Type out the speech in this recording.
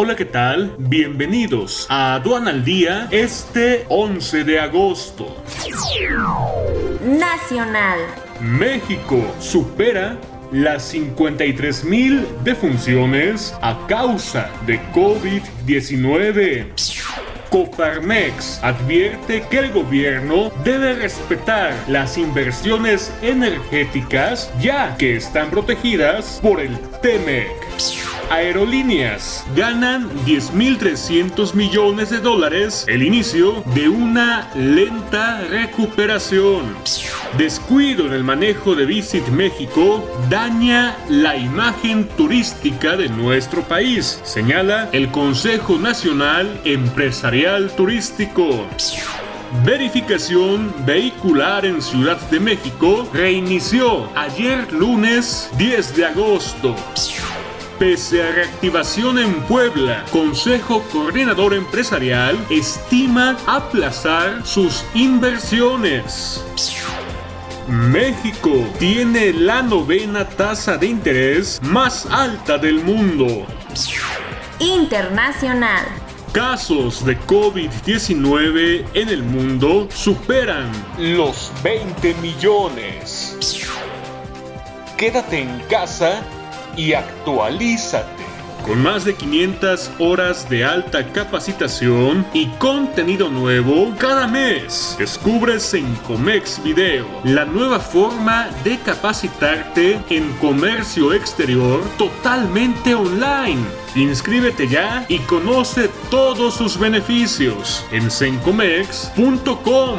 Hola, ¿qué tal? Bienvenidos a Aduana al Día este 11 de agosto. Nacional. México supera las 53.000 defunciones a causa de COVID-19. Coparmex advierte que el gobierno debe respetar las inversiones energéticas ya que están protegidas por el TEMEC. Aerolíneas ganan 10.300 millones de dólares el inicio de una lenta recuperación. Descuido en el manejo de Visit México daña la imagen turística de nuestro país, señala el Consejo Nacional Empresarial Turístico. Verificación vehicular en Ciudad de México reinició ayer lunes 10 de agosto. Pese a reactivación en Puebla, Consejo Coordinador Empresarial estima aplazar sus inversiones. México tiene la novena tasa de interés más alta del mundo. Internacional. Casos de COVID-19 en el mundo superan los 20 millones. Quédate en casa y actualízate. Con más de 500 horas de alta capacitación y contenido nuevo cada mes, descubres en Comex Video la nueva forma de capacitarte en comercio exterior totalmente online. Inscríbete ya y conoce todos sus beneficios en sencomex.com.